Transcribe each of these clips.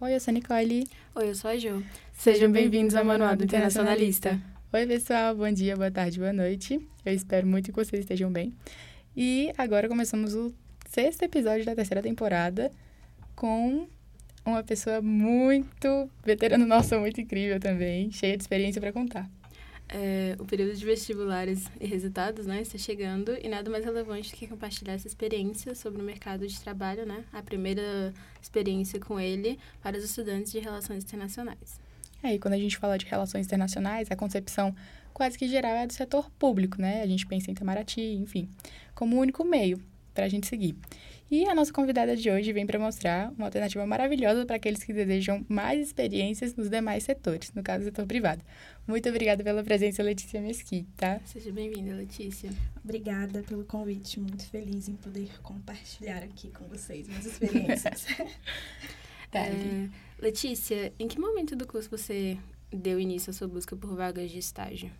Oi, eu sou a Nicole. Oi, eu sou a Jo. Sejam bem-vindos ao Manual do Internacionalista. Oi, pessoal. Bom dia, boa tarde, boa noite. Eu espero muito que vocês estejam bem. E agora começamos o sexto episódio da terceira temporada com uma pessoa muito veterana nossa, muito incrível também, cheia de experiência para contar. É, o período de vestibulares e resultados, né, está chegando e nada mais relevante que compartilhar essa experiência sobre o mercado de trabalho, né, a primeira experiência com ele para os estudantes de relações internacionais. É, e quando a gente fala de relações internacionais, a concepção quase que geral é do setor público, né? A gente pensa em Itamaraty, enfim, como o único meio para a gente seguir. E a nossa convidada de hoje vem para mostrar uma alternativa maravilhosa para aqueles que desejam mais experiências nos demais setores, no caso, do setor privado. Muito obrigada pela presença, Letícia Mesquita. Seja bem-vinda, Letícia. Obrigada pelo convite, muito feliz em poder compartilhar aqui com vocês minhas experiências. tá, é, Letícia, em que momento do curso você deu início à sua busca por vagas de estágio?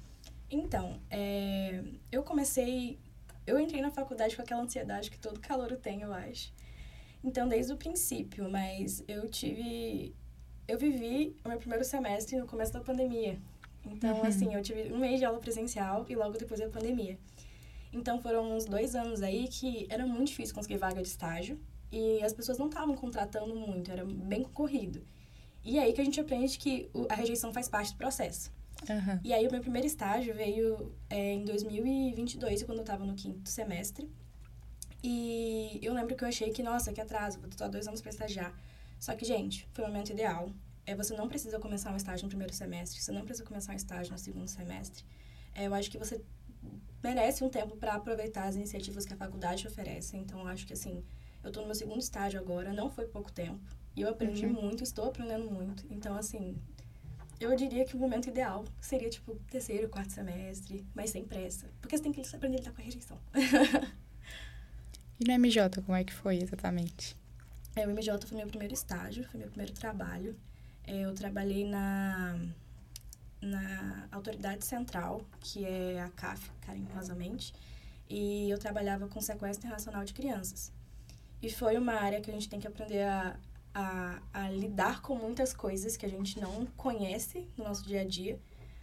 Então, é, eu comecei eu entrei na faculdade com aquela ansiedade que todo calor tem, eu acho. Então, desde o princípio, mas eu tive. Eu vivi o meu primeiro semestre no começo da pandemia. Então, uhum. assim, eu tive um mês de aula presencial e logo depois da pandemia. Então, foram uns dois anos aí que era muito difícil conseguir vaga de estágio e as pessoas não estavam contratando muito, era bem concorrido. E é aí que a gente aprende que a rejeição faz parte do processo. Uhum. E aí, o meu primeiro estágio veio é, em 2022, quando eu estava no quinto semestre. E eu lembro que eu achei que, nossa, que atraso, vou ter dois anos para estagiar. Só que, gente, foi o momento ideal. É, você não precisa começar um estágio no primeiro semestre, você não precisa começar um estágio no segundo semestre. É, eu acho que você merece um tempo para aproveitar as iniciativas que a faculdade oferece. Então, acho que, assim, eu estou no meu segundo estágio agora, não foi pouco tempo. E eu aprendi uhum. muito, estou aprendendo muito. Então, assim, eu diria que o momento ideal seria, tipo, terceiro, quarto semestre, mas sem pressa. Porque você tem que aprender a lidar com a rejeição. e no MJ, como é que foi exatamente? É, o MJ foi meu primeiro estágio, foi meu primeiro trabalho. É, eu trabalhei na, na Autoridade Central, que é a CAF, carinhosamente, e eu trabalhava com sequestro internacional de crianças. E foi uma área que a gente tem que aprender a, a, a lidar com muitas coisas que a gente não conhece no nosso dia a dia,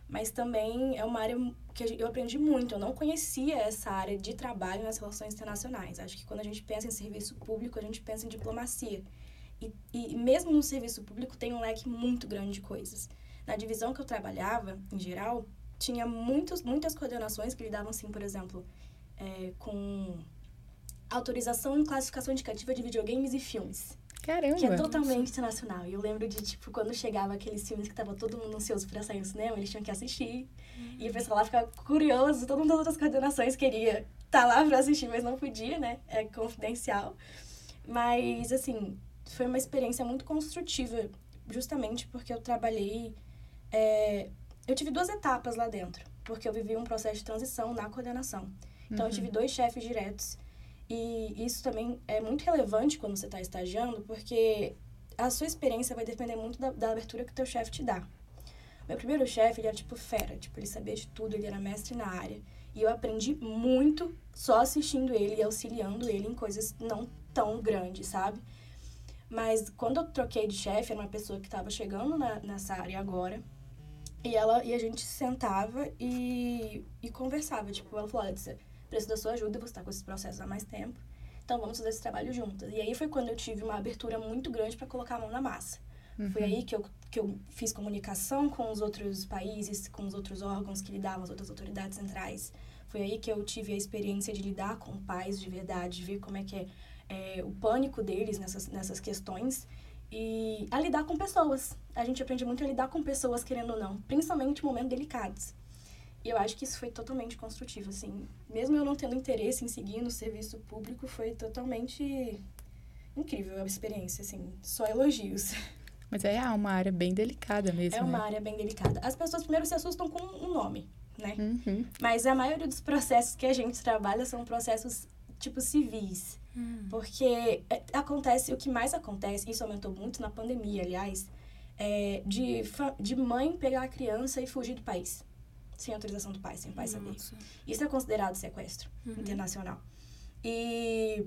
mas também é uma área que eu aprendi muito. Eu não conhecia essa área de trabalho nas relações internacionais. Acho que quando a gente pensa em serviço público, a gente pensa em diplomacia. E, e mesmo no serviço público tem um leque muito grande de coisas. Na divisão que eu trabalhava, em geral, tinha muitos, muitas coordenações que lidavam, assim, por exemplo, é, com autorização e classificação indicativa de videogames e filmes. Caramba! Que é totalmente internacional. E eu lembro de, tipo, quando chegava aqueles filmes que tava todo mundo ansioso pra sair no cinema, eles tinham que assistir. Uhum. E o pessoal lá ficava curioso, todo mundo das outras coordenações queria estar tá lá pra assistir, mas não podia, né? É confidencial. Mas, assim, foi uma experiência muito construtiva, justamente porque eu trabalhei. É... Eu tive duas etapas lá dentro, porque eu vivi um processo de transição na coordenação. Então, uhum. eu tive dois chefes diretos e isso também é muito relevante quando você está estagiando, porque a sua experiência vai depender muito da, da abertura que o teu chefe te dá. Meu primeiro chefe, ele era tipo fera, tipo, ele sabia de tudo, ele era mestre na área. E eu aprendi muito só assistindo ele e auxiliando ele em coisas não tão grandes, sabe? Mas quando eu troquei de chefe, era uma pessoa que estava chegando na, nessa área agora. E ela e a gente sentava e, e conversava. Tipo, ela falou: preciso da sua ajuda, você está com esses processos há mais tempo. Então, vamos fazer esse trabalho juntas. E aí foi quando eu tive uma abertura muito grande para colocar a mão na massa. Uhum. Foi aí que eu, que eu fiz comunicação com os outros países, com os outros órgãos que lidavam, as outras autoridades centrais. Foi aí que eu tive a experiência de lidar com pais de verdade, de ver como é que é, é o pânico deles nessas, nessas questões e a lidar com pessoas. A gente aprende muito a lidar com pessoas, querendo ou não, principalmente em momentos delicados. E eu acho que isso foi totalmente construtivo, assim. Mesmo eu não tendo interesse em seguir no serviço público, foi totalmente incrível a experiência, assim. Só elogios. Mas é uma área bem delicada mesmo. É uma né? área bem delicada. As pessoas primeiro se assustam com o um nome, né? Uhum. Mas a maioria dos processos que a gente trabalha são processos, tipo, civis. Uhum. Porque é, acontece, o que mais acontece, isso aumentou muito na pandemia, aliás, é de, de mãe pegar a criança e fugir do país sem autorização do pai, sem o pai Nossa. saber. Isso é considerado sequestro uhum. internacional. E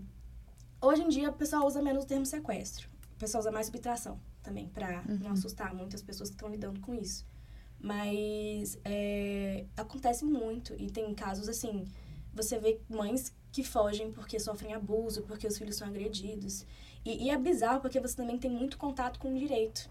hoje em dia o pessoal usa menos o termo sequestro. o pessoal usa mais subtração também, para Uhum. não assustar muitas pessoas que estão lidando com isso. Mas é, acontece muito. E tem casos assim, você vê mães que fogem porque sofrem abuso, porque os filhos são agredidos. E, e é bizarro porque você também tem muito contato com o direito.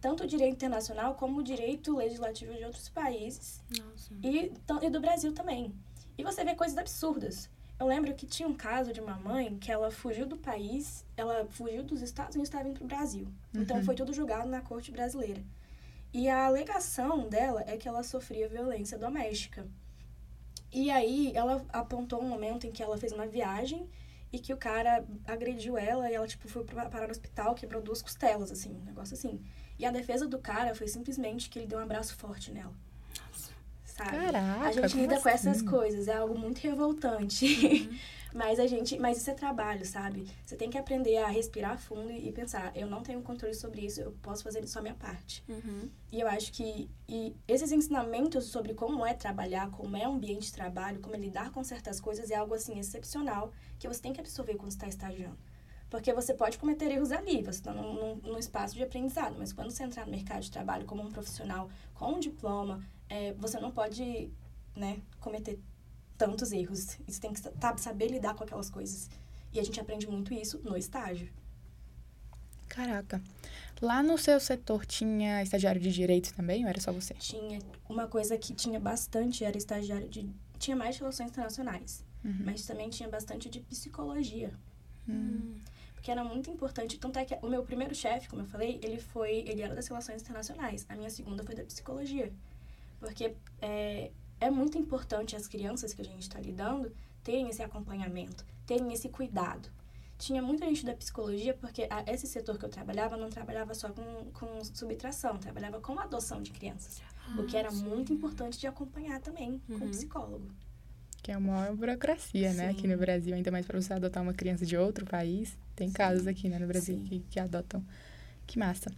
Tanto o direito internacional como o direito legislativo de outros países Nossa. e, e do Brasil também. E você vê coisas absurdas. Eu lembro que tinha um caso de uma mãe que ela fugiu do país, ela fugiu dos Estados Unidos e estava indo para o Brasil. Então Uhum. foi tudo julgado na corte brasileira. E a alegação dela é que ela sofria violência doméstica. E aí ela apontou um momento em que ela fez uma viagem e que o cara agrediu ela e ela tipo foi parar no hospital, quebrou duas costelas assim, um negócio assim. E a defesa do cara foi simplesmente que ele deu um abraço forte nela. Sabe? Caraca, a gente lida com essas assim? coisas, é algo muito revoltante. mas a gente, mas isso é trabalho, sabe? Você tem que aprender a respirar fundo e, e pensar, eu não tenho controle sobre isso, eu posso fazer só a minha parte. Uhum. E eu acho que e esses ensinamentos sobre como é trabalhar, como é o ambiente de trabalho, como é lidar com certas coisas é algo assim excepcional que você tem que absorver quando está estagiando. Porque você pode cometer erros ali, você está num, num, num espaço de aprendizado, mas quando você entrar no mercado de trabalho como um profissional com um diploma, é, você não pode né, cometer tantos erros. E Você tem que sa- saber lidar com aquelas coisas. E a gente aprende muito isso no estágio. Caraca. Lá no seu setor tinha estagiário de direito também, ou era só você? Tinha uma coisa que tinha bastante, era estagiário de. Tinha mais relações internacionais, Uhum. mas também tinha bastante de psicologia. Hum. Porque era muito importante. Tanto é que o meu primeiro chefe, como eu falei, ele foi. Ele era das relações internacionais. A minha segunda foi da psicologia. Porque é, é muito importante as crianças que a gente está lidando terem esse acompanhamento, terem esse cuidado. Tinha muita gente da psicologia, porque a- esse setor que eu trabalhava não trabalhava só com, com subtração, trabalhava com adoção de crianças. o que era Ah, sim. muito importante de acompanhar também com Uhum. o psicólogo. Que é uma maior burocracia, né? Aqui no Sim. Brasil, ainda mais para você adotar uma criança de outro país. Tem Sim. casos aqui, né, no Brasil Sim. que, que adotam. Que massa.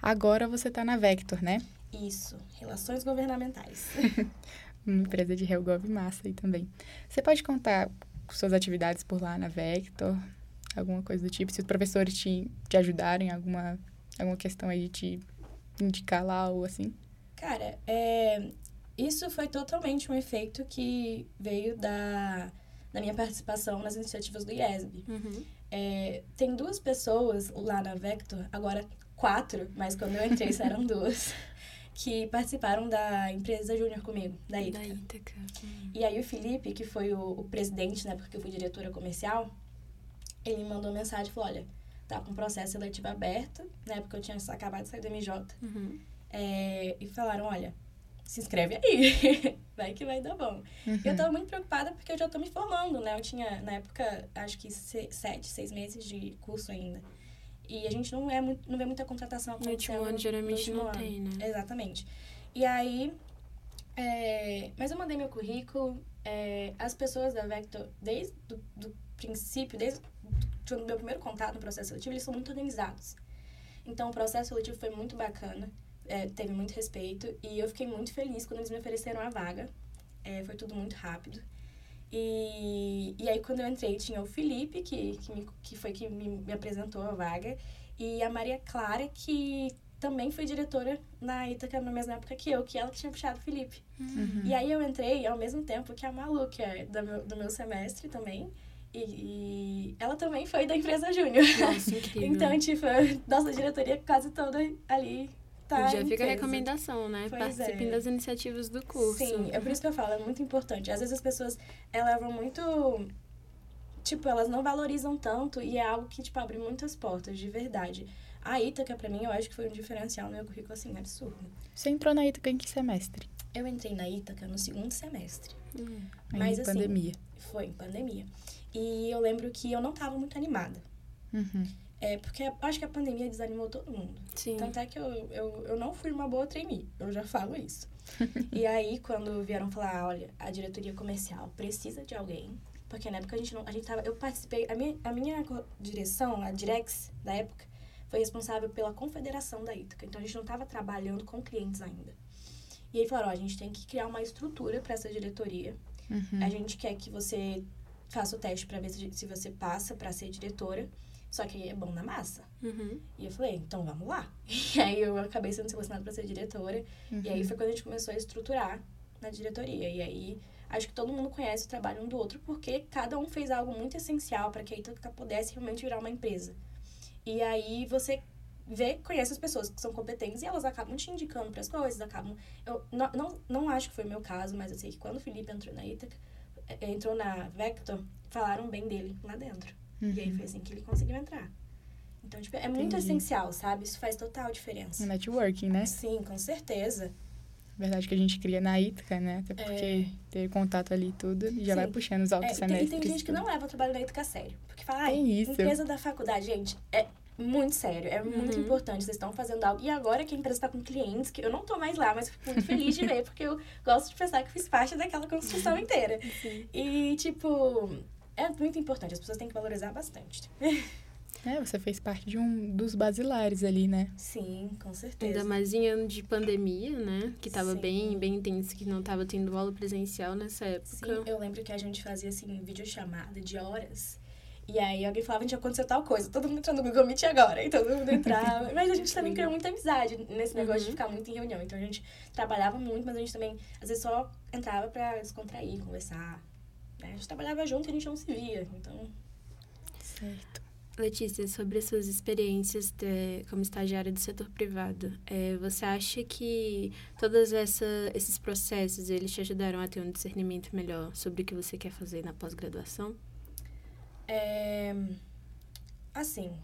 Agora você tá na Vector, né? Isso, relações governamentais. Uma empresa de Helgov massa aí também. Você pode contar suas atividades por lá na Vector? Alguma coisa do tipo? Se os professores te, te ajudaram em alguma, alguma questão aí de te indicar lá ou assim? Cara, é, isso foi totalmente um efeito que veio da, da minha participação nas iniciativas do IESB. Uhum. É, tem duas pessoas lá na Vector, agora quatro, mas quando eu entrei eram duas, que participaram da empresa Júnior comigo, da Da Ítaca. Uhum. E aí o Felipe, que foi o, o presidente, né, porque eu fui diretora comercial, ele me mandou mensagem e falou, olha, tá com processo seletivo aberto, né, porque eu tinha acabado de sair do MJ, Uhum. é, e falaram, olha, se inscreve aí, vai que vai dar bom. Uhum. Eu tava muito preocupada porque eu já tô me formando, né, eu tinha, na época, acho que se- sete, seis meses de curso ainda. E a gente não, é muito, não vê muita contratação No último acontecendo ano, geralmente não ano. tem, né? Exatamente. E aí, é, mas eu mandei meu currículo, é, as pessoas da Vector, desde o do princípio, desde o meu primeiro contato no processo seletivo, eles são muito organizados. Então, o processo seletivo foi muito bacana, é, teve muito respeito, e eu fiquei muito feliz quando eles me ofereceram a vaga. É, foi tudo muito rápido. E, e aí, quando eu entrei, tinha o Felipe, que, que, me, que foi que me, me apresentou a vaga, e a Maria Clara, que também foi diretora na Ítaca na mesma época que eu, que ela que tinha puxado o Felipe. Uhum. E aí eu entrei ao mesmo tempo que a Malu, que é do meu, do meu semestre também. E, e ela também foi da empresa Júnior. Então, tipo, nossa diretoria quase toda ali tá. Já fica a recomendação, né? Pois Participem é. das iniciativas do curso. Sim, é por isso que eu falo, é muito importante. Às vezes as pessoas, elas levam muito. Tipo, elas não valorizam tanto e é algo que, tipo, abre muitas portas, de verdade. A Ítaca, pra mim, eu acho que foi um diferencial no meu currículo, assim, absurdo. Você entrou na Ítaca em que semestre? Eu entrei na Ítaca no segundo semestre. Hum. Mas, em assim, pandemia. Foi em pandemia. E eu lembro que eu não tava muito animada. Uhum. É, porque acho que a pandemia desanimou todo mundo. Sim. Tanto é que eu, eu, eu não fui uma boa trainee, eu já falo isso. e aí, quando vieram falar, olha, a diretoria comercial precisa de alguém, porque na época a gente não, a gente tava, eu participei, a minha, a minha direção, a Direx da época, foi responsável pela confederação da Ítaca, então a gente não estava trabalhando com clientes ainda. E aí falaram, ó, a gente tem que criar uma estrutura para essa diretoria, Uhum. a gente quer que você faça o teste para ver se, se você passa para ser diretora. Só que é bom na massa. Uhum. E eu falei, então vamos lá. E aí eu acabei sendo selecionada para ser diretora. Uhum. E aí foi quando a gente começou a estruturar na diretoria. E aí acho que todo mundo conhece o trabalho um do outro, porque cada um fez algo muito essencial para que a Ítaca pudesse realmente virar uma empresa. E aí você vê, conhece as pessoas que são competentes e elas acabam te indicando para as coisas, acabam. Eu não, não, não acho que foi o meu caso, mas eu sei que quando o Felipe entrou na Ítaca, eh, entrou na Vector, falaram bem dele lá dentro. E aí Uhum. foi assim que ele conseguiu entrar. Então, tipo, é muito Entendi. essencial, sabe? Isso faz total diferença. O networking, né? Sim, com certeza. Verdade que a gente cria na Ítaca, né? Até porque ter contato ali e tudo já Sim. vai puxando os É, altos tem, semestres. tem gente que não leva o trabalho da Ítaca a sério. Porque fala, ai, Tem isso. empresa da faculdade, gente, é muito sério, é muito Uhum. importante. Vocês estão fazendo algo. E agora que a empresa está com clientes, que eu não tô mais lá, mas fico muito feliz de ver, porque eu gosto de pensar que fiz parte daquela construção inteira. Sim. E, tipo, é muito importante. As pessoas têm que valorizar bastante. É, você fez parte de um dos basilares ali, né? Sim, com certeza. Ainda mais em ano de pandemia, né? Que tava Sim. bem, bem intenso, que não tava tendo aula presencial nessa Sim, época. eu lembro que a gente fazia, assim, videochamada de horas. E aí alguém falava, gente, aconteceu tal coisa. Todo mundo entrando no Google Meet agora. E todo mundo entrava. mas a gente também criou muita amizade nesse negócio de Uhum. ficar muito em reunião. Então a gente trabalhava muito, mas a gente também, às vezes, só entrava pra descontrair, conversar. Né? A gente trabalhava junto e a gente não se via. Então, Certo. Letícia, sobre as suas experiências de- como estagiária do setor privado, é, você acha que todos essa, esses processos, eles te ajudaram a ter um discernimento melhor sobre o que você quer fazer na pós-graduação? é... Assim,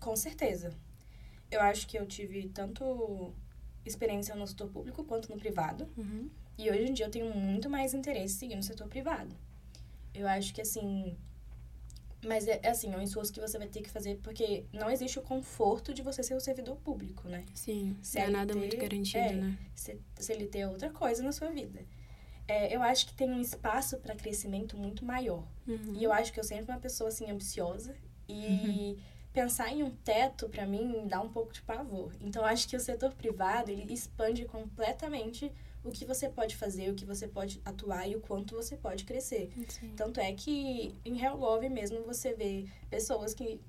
com certeza. Eu acho que eu tive tanto experiência no setor público quanto no privado. Uhum. E hoje em dia eu tenho muito mais interesse em seguir no setor privado. Eu acho que assim. Mas é, é assim, é um esforço que você vai ter que fazer, porque não existe o conforto de você ser o servidor público, né? Sim, não é nada muito garantido, é. né? Ele ter outra coisa na sua vida. É, eu acho que tem um espaço para crescimento muito maior. Uhum. E eu acho que eu sempre fui uma pessoa assim ambiciosa e pensar em um teto para mim dá um pouco de pavor. Então eu acho que o setor privado, ele expande completamente o que você pode fazer, o que você pode atuar e o quanto você pode crescer. Sim. Tanto é que em HellGov mesmo você vê pessoas que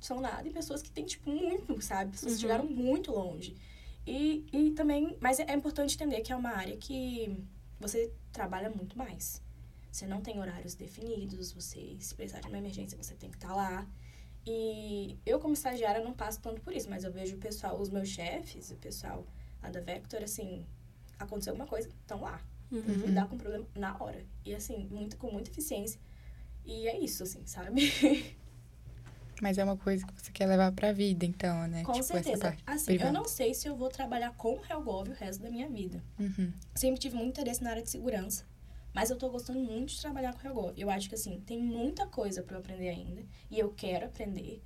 são nada e pessoas que têm, tipo, muito, sabe? Pessoas que Uhum. chegaram muito longe. E, e também, mas é, importante entender que é uma área que você trabalha muito mais. Você não tem horários definidos, você, se precisar de uma emergência, você tem que estar lá. E eu, como estagiária, não passo tanto por isso, mas eu vejo o pessoal, os meus chefes, o pessoal lá da Vector, assim, aconteceu alguma coisa, estão lá Uhum. lidar com o problema na hora. E assim, muito, com muita eficiência. E é isso, assim, sabe? Mas é uma coisa que você quer levar pra vida, então, né? com tipo, certeza. essa parte Assim, privada. eu não sei se eu vou trabalhar com o Helgov o resto da minha vida. Uhum. Sempre tive muito interesse na área de segurança. Mas eu tô gostando muito de trabalhar com o Helgov. Eu acho que, assim, tem muita coisa pra eu aprender ainda. E eu quero aprender.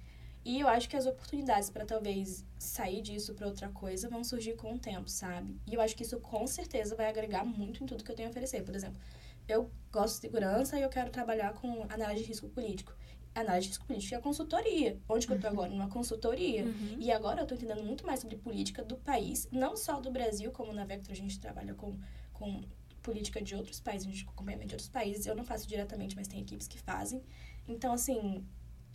E eu acho que as oportunidades pra talvez sair disso pra outra coisa vão surgir com o tempo, sabe? E eu acho que isso com certeza vai agregar muito em tudo que eu tenho a oferecer. Por exemplo, eu gosto de segurança e eu quero trabalhar com análise de risco político. Análise de risco político é consultoria. Onde que eu tô agora? Numa consultoria. Uhum. E agora eu tô entendendo muito mais sobre política do país, não só do Brasil, como na Vector a gente trabalha com, com política de outros países, a gente acompanha de outros países. Eu não faço diretamente, mas tem equipes que fazem. Então, assim,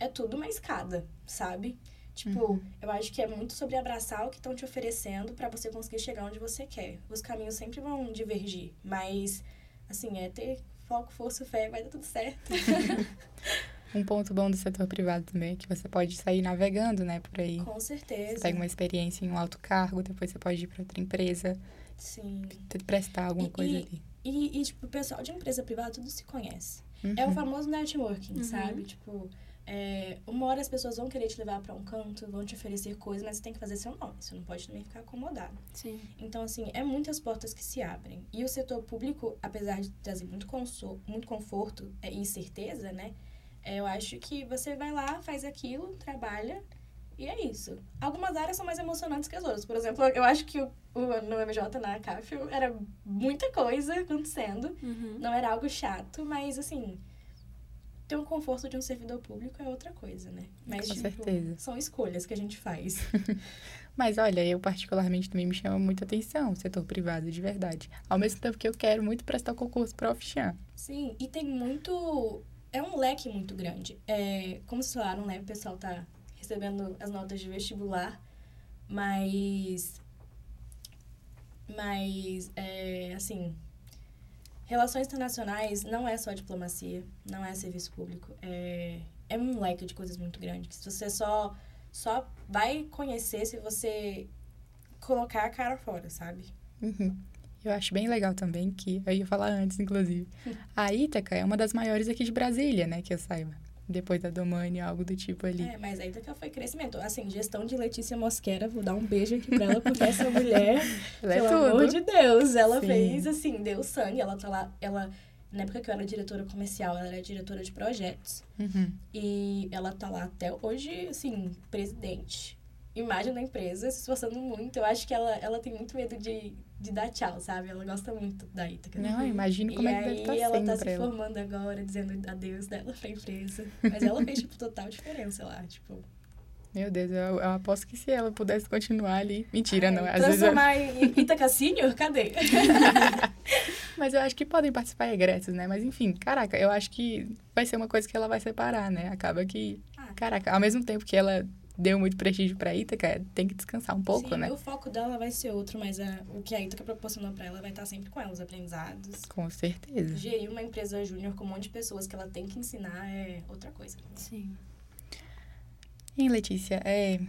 é tudo uma escada, sabe? Tipo, Uhum. eu acho que é muito sobre abraçar o que estão te oferecendo pra você conseguir chegar onde você quer. Os caminhos sempre vão divergir, mas, assim, é ter foco, força, fé, vai dar tudo certo. Um ponto bom do setor privado também é que você pode sair navegando, né, por aí. Com Você certeza. pega uma experiência em um alto cargo, depois você pode ir pra outra empresa, Sim. prestar alguma E- coisa e- ali. E, e, tipo, o pessoal de empresa privada tudo se conhece. Uhum. É o famoso networking, Uhum. sabe? Tipo, é, uma hora as pessoas vão querer te levar pra um canto, vão te oferecer coisas, mas você tem que fazer seu nome. Você não pode também ficar acomodado. Sim. Então, assim, é muitas portas que se abrem. E o setor público, apesar de trazer muito, conso muito conforto é, e certeza, né? é, eu acho que você vai lá, faz aquilo, trabalha e é isso. Algumas áreas são mais emocionantes que as outras. Por exemplo, eu acho que o, o, no MJ, na CAF, era muita coisa acontecendo. Uhum. Não era algo chato, mas assim. Ter um conforto de um servidor público é outra coisa, né? Mas, Com tipo, certeza. são escolhas que a gente faz. Mas olha, eu particularmente também me chama muita atenção o setor privado, de verdade. Ao mesmo tempo que eu quero muito prestar o concurso para Ofichan. Sim, e tem muito. É um leque muito grande. É, como vocês falaram, né? O pessoal tá recebendo as notas de vestibular, mas. Mas, é, assim. Relações internacionais não é só diplomacia, não é serviço público. É, é um leque de coisas muito grande. Que você só, só vai conhecer se você colocar a cara fora, sabe? Uhum. Eu acho bem legal também que, eu ia falar antes, inclusive, a Ítaca é uma das maiores aqui de Brasília, né, que eu saiba. Depois da Domani, algo do tipo ali. É, mas a Ítaca foi crescimento. Assim, gestão de Letícia Mosquera, vou dar um beijo aqui pra ela, porque essa mulher, Ela é pelo tudo. amor de Deus, ela Sim. fez, assim, deu sangue. Ela tá lá, ela... Na época que eu era diretora comercial, ela era diretora de projetos. Uhum. E ela tá lá até hoje, assim, presidente. Imagem da empresa, se esforçando muito. Eu acho que ela, ela tem muito medo de, de dar tchau, sabe? Ela gosta muito da Ítaca. Não, imagino como e é que deve estar ela sendo tá pra se ela. formando agora, dizendo adeus dela pra empresa. Mas ela fez, tipo, total diferença lá, tipo... Meu Deus, eu, eu aposto que se ela pudesse continuar ali... Mentira, não. Ai, Às vezes eu- transformar em Ítaca Senior? Cadê? Mas eu acho que podem participar egressos, né? Mas enfim, caraca, eu acho que vai ser uma coisa que ela vai separar, né? Acaba que... Ah. Caraca, ao mesmo tempo que ela deu muito prestígio pra Ítaca, tem que descansar um pouco, Sim, né? o foco dela vai ser outro, mas a- o que a Ítaca proporcionou pra ela vai estar sempre com ela, os aprendizados. Com certeza. Gerir uma empresa júnior com um monte de pessoas que ela tem que ensinar é outra coisa. Sim. Hein, Letícia, é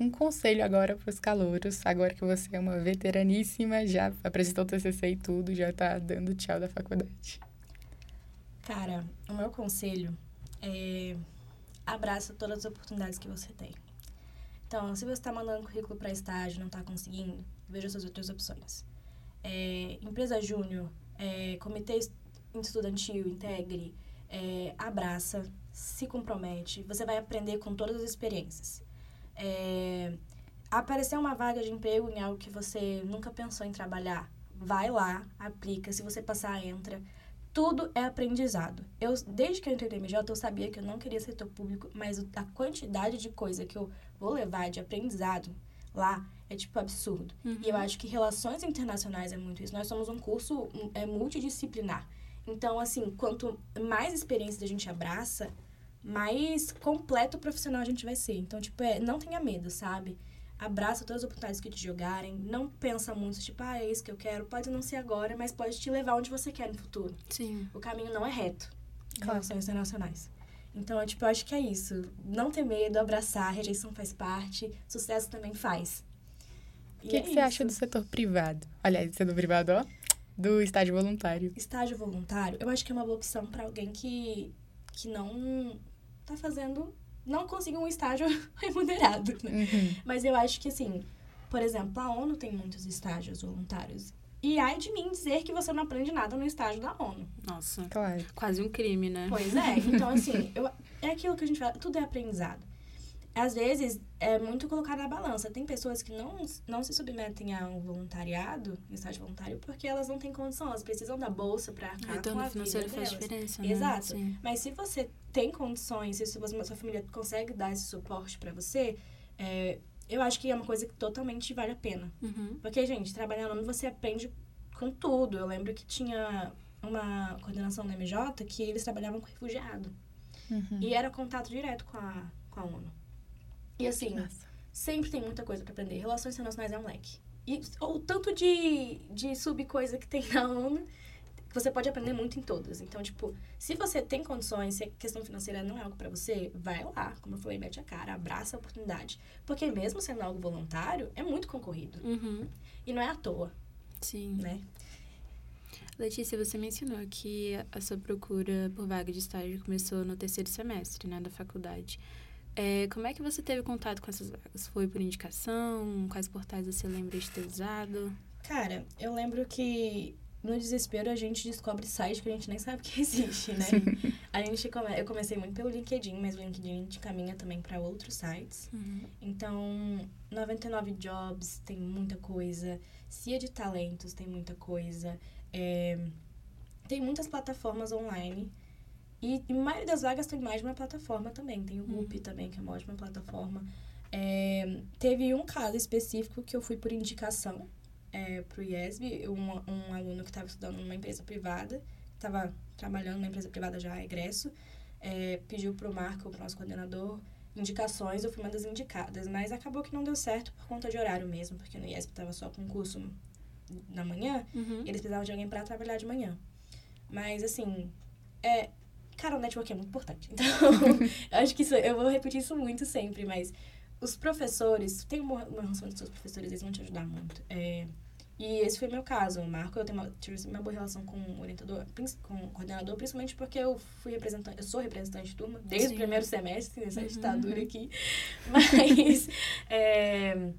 um conselho agora para os calouros, agora que você é uma veteraníssima, já apresentou o TCC e tudo, já tá dando tchau da faculdade. Cara, o meu conselho é abraça todas as oportunidades que você tem. Então, se você está mandando currículo para estágio e não está conseguindo, veja suas outras opções. É, empresa júnior, é, comitê es- estudantil, integre, é, abraça, se compromete. Você vai aprender com todas as experiências. É, aparecer uma vaga de emprego em algo que você nunca pensou em trabalhar, vai lá, aplica. Se você passar, entra tudo é aprendizado. Eu, desde que eu entrei no MJ, eu sabia que eu não queria setor público, mas a quantidade de coisa que eu vou levar de aprendizado lá é, tipo, absurdo. E eu acho que relações internacionais é muito isso. Nós somos um curso é, multidisciplinar. Então, assim, quanto mais experiência a gente abraça, mais completo profissional a gente vai ser. Então, tipo, é, não tenha medo, sabe? Abraça todas as oportunidades que te jogarem. Não pensa muito, tipo, ah, é isso que eu quero. Pode não ser agora, mas pode te levar onde você quer no futuro Sim. o caminho não é reto em Claro. relações internacionais. Então, é, tipo, eu acho que é isso. Não ter medo, abraçar, rejeição faz parte, sucesso também faz. O que, que você acha do setor privado? Aliás, do setor privado, ó, do estágio voluntário. Estágio voluntário, eu acho que é uma boa opção para alguém que, que não tá fazendo... Não conseguiu um estágio remunerado, né? Uhum. Mas eu acho que, assim, por exemplo, a ONU tem muitos estágios voluntários. E ai de mim dizer que você não aprende nada no estágio da ONU. Nossa. Claro. Quase um crime, né? Pois é. Então, assim, eu, é aquilo que a gente fala, tudo é aprendizado. Às vezes, é muito colocar na balança. Tem pessoas que não, não se submetem a um voluntariado, estágio voluntário, porque elas não têm condição, elas precisam da bolsa para arcar com retorno a vida financeiro faz delas. diferença, né? Exato. Sim. Mas se você tem condições, se sua, sua família consegue dar esse suporte para você, é, eu acho que é uma coisa que totalmente vale a pena. Uhum. Porque, gente, trabalhando no você aprende com tudo. Eu lembro que tinha uma coordenação na MJ que eles trabalhavam com refugiado. Uhum. E era contato direto com a, com a ONU. E assim, Nossa. sempre tem muita coisa para aprender. Relações internacionais é um leque. E o tanto de, de subcoisa que tem na ONU, que você pode aprender muito em todas. Então, tipo, se você tem condições, se a questão financeira não é algo para você, vai lá. Como eu falei, mete a cara, abraça a oportunidade. Porque mesmo sendo algo voluntário, é muito concorrido. Uhum. E não é à toa, Sim. né? Letícia, você mencionou que a sua procura por vaga de estágio começou no terceiro semestre, né, da faculdade. É, como é que você teve contato com essas vagas? Foi por indicação? Quais portais você lembra de ter usado? Cara, eu lembro que no desespero a gente descobre site que a gente nem sabe que existe, né? a gente come... Eu comecei muito pelo LinkedIn, mas o LinkedIn te caminha também para outros sites. Uhum. Então, 99 Jobs tem muita coisa, Cia de Talentos tem muita coisa, é, tem muitas plataformas online. E, e a maioria das vagas tem mais de uma plataforma também. Tem o Whoop também, que é uma ótima plataforma. É, teve um caso específico que eu fui por indicação é, pro IESB, um, um aluno que estava estudando numa empresa privada, estava trabalhando numa empresa privada já egresso, é, pediu pro Marco, pro nosso coordenador, indicações, eu fui uma das indicadas, mas acabou que não deu certo por conta de horário mesmo, porque no IESP tava só com curso na manhã, Uhum. e eles precisavam de alguém pra trabalhar de manhã. Mas, assim, é... Cara, o network é muito importante. Então, acho que isso, eu vou repetir isso muito sempre, mas os professores, tem uma, uma relação com seus professores, eles vão te ajudar muito. É, e esse foi o meu caso. O Marco, eu tenho uma, tive uma boa relação com o orientador, com o coordenador, principalmente porque eu fui representante, eu sou representante de turma desde Sim. o primeiro semestre, nessa Uhum. ditadura aqui. Mas, é,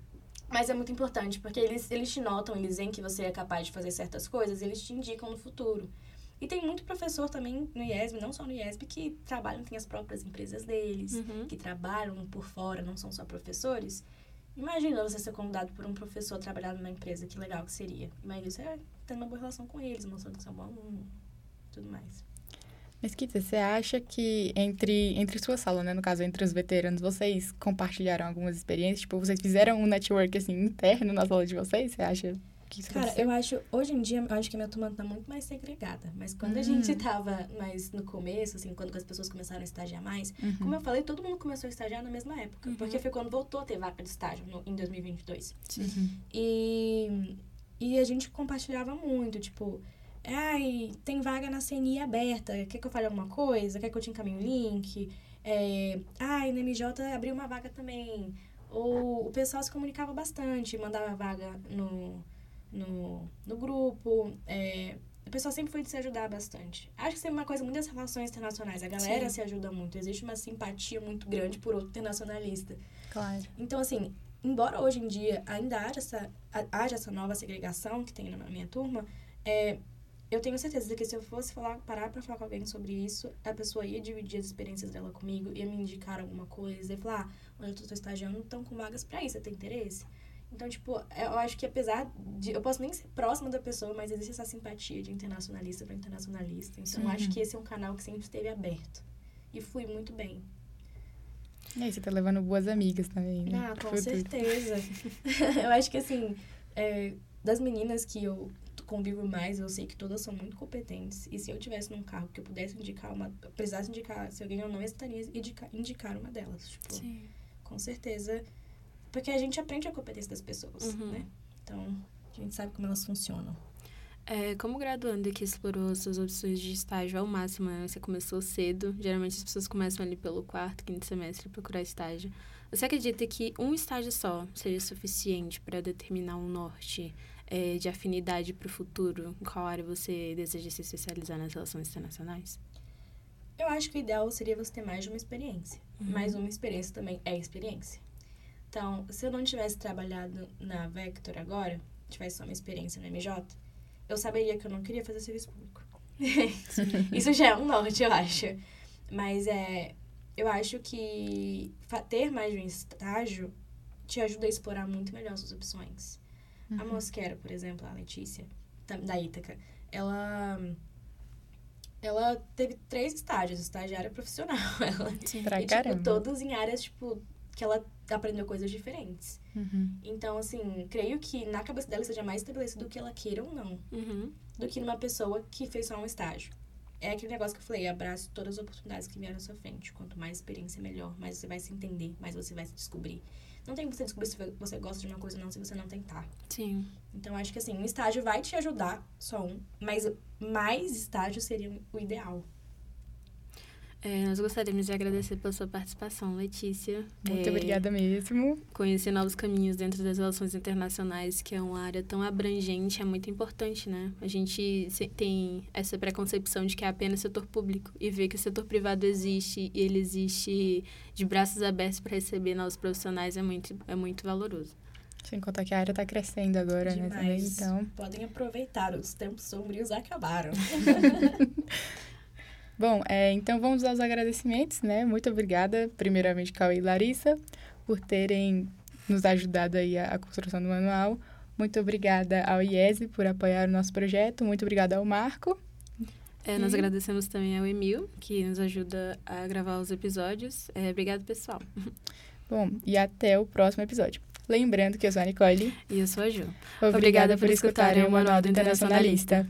mas é muito importante, porque eles, eles te notam, eles veem que você é capaz de fazer certas coisas, eles te indicam no futuro. E tem muito professor também no IESB, não só no IESB, que trabalham, tem as próprias empresas deles, Uhum. que trabalham por fora, não são só professores. Imagina você ser convidado por um professor a trabalhar numa empresa, que legal que seria. Imagina você tendo uma boa relação com eles, mostrando que você é um bom aluno, tudo mais. Mas, Kita, você acha que entre, entre sua sala, né? No caso, entre os veteranos, vocês compartilharam algumas experiências? Tipo, vocês fizeram um network, assim, interno na sala de vocês? Você acha que isso Cara, eu acho, hoje em dia, eu acho que a minha turma tá muito mais segregada. Mas quando a Hum. gente tava mais no começo, assim, quando as pessoas começaram a estagiar mais, Uhum. como eu falei, todo mundo começou a estagiar na mesma época. Uhum. Porque foi quando voltou a ter vaca de estágio, no, em 2022. Uhum. E, e a gente compartilhava muito, tipo, ai, tem vaga na CNI aberta, quer que eu fale alguma coisa? Quer que eu te encaminhe o link? É, ai, na MJ abriu uma vaga também. Ou o pessoal se comunicava bastante, mandava vaga no, no, no grupo. é, o pessoal sempre foi de se ajudar bastante. Acho que isso é uma coisa muito das relações internacionais. A galera Sim. se ajuda muito. Existe uma simpatia muito grande por outro internacionalista. Claro. Então, assim, embora hoje em dia ainda haja essa, ha- haja essa nova segregação que tem na minha turma, é, eu tenho certeza de que se eu fosse falar, parar pra falar com alguém sobre isso, a pessoa ia dividir as experiências dela comigo, ia me indicar alguma coisa, ia falar, ah, onde eu tô estagiando, estão com vagas pra isso, você tem interesse? Então, tipo, eu acho que apesar de... Eu posso nem ser próxima da pessoa, mas existe essa simpatia de internacionalista para internacionalista. Então, eu acho Uhum. que esse é um canal que sempre esteve aberto. E flui muito bem. E aí, você tá levando boas amigas também, né? Ah, com futuro. certeza. eu acho que, assim, é, das meninas que eu convivo mais, eu sei que todas são muito competentes. E se eu tivesse num carro que eu pudesse indicar uma... eu precisasse indicar se alguém ou não, eu estaria indicar, indicar uma delas. Tipo, Sim. com certeza. Porque a gente aprende a competência das pessoas, Uhum. né? Então, a gente sabe como elas funcionam. É, como graduando que explorou suas opções de estágio ao máximo, né? Você começou cedo. Geralmente as pessoas começam ali pelo quarto, quinto semestre procurar estágio. Você acredita que um estágio só seria suficiente para determinar um norte é, de afinidade para o futuro? Em qual área você deseja se especializar nas relações internacionais? Eu acho que o ideal seria você ter mais de uma experiência. Uhum. Mas uma experiência também é experiência. Então, se eu não tivesse trabalhado na Vector agora, tivesse só uma experiência no MJ, eu saberia que eu não queria fazer serviço público. Isso já é um norte, eu acho. Mas é, eu acho que ter mais de um estágio te ajuda a explorar muito melhor suas opções. A Uhum. Mosquera, por exemplo, a Letícia, da, Ítaca, ela. Ela teve três estágios, estagiária profissional. Ela, Sim. Pra e, tipo, todos em áreas, tipo, que ela aprendeu coisas diferentes. Uhum. Então, assim, creio que na cabeça dela seja mais estabelecido o que ela queira ou não, Uhum. do que numa pessoa que fez só um estágio. É aquele negócio que eu falei, abrace todas as oportunidades que vieram à sua frente. Quanto mais experiência, melhor. Mais você vai se entender, mais você vai se descobrir. Não tem como você descobrir se você gosta de uma coisa ou não se você não tentar. Sim. Então, acho que assim, um estágio vai te ajudar, só um, mas mais estágios seriam o ideal. É, nós gostaríamos de agradecer pela sua participação, Letícia. Muito É, obrigada mesmo. Conhecer novos caminhos dentro das relações internacionais, que é uma área tão abrangente, é muito importante, né? A gente tem essa preconcepção de que é apenas setor público e ver que o setor privado existe e ele existe de braços abertos para receber novos profissionais é muito, é muito valoroso. Sem contar que a área tá crescendo agora, né? Também, Demais. então. Podem aproveitar, os tempos sombrios acabaram. Bom, é, então vamos aos agradecimentos, né? Muito obrigada, primeiramente, Cauê e Larissa, por terem nos ajudado aí a, a construção do manual. Muito obrigada ao IESE por apoiar o nosso projeto. Muito obrigada ao Marco. É, nós E- agradecemos também ao Emil, que nos ajuda a gravar os episódios. É, obrigado, pessoal. Bom, e até o próximo episódio. Lembrando que eu sou a Nicole. E eu sou a Ju. Obrigada, por escutarem o Manual do Internacionalista.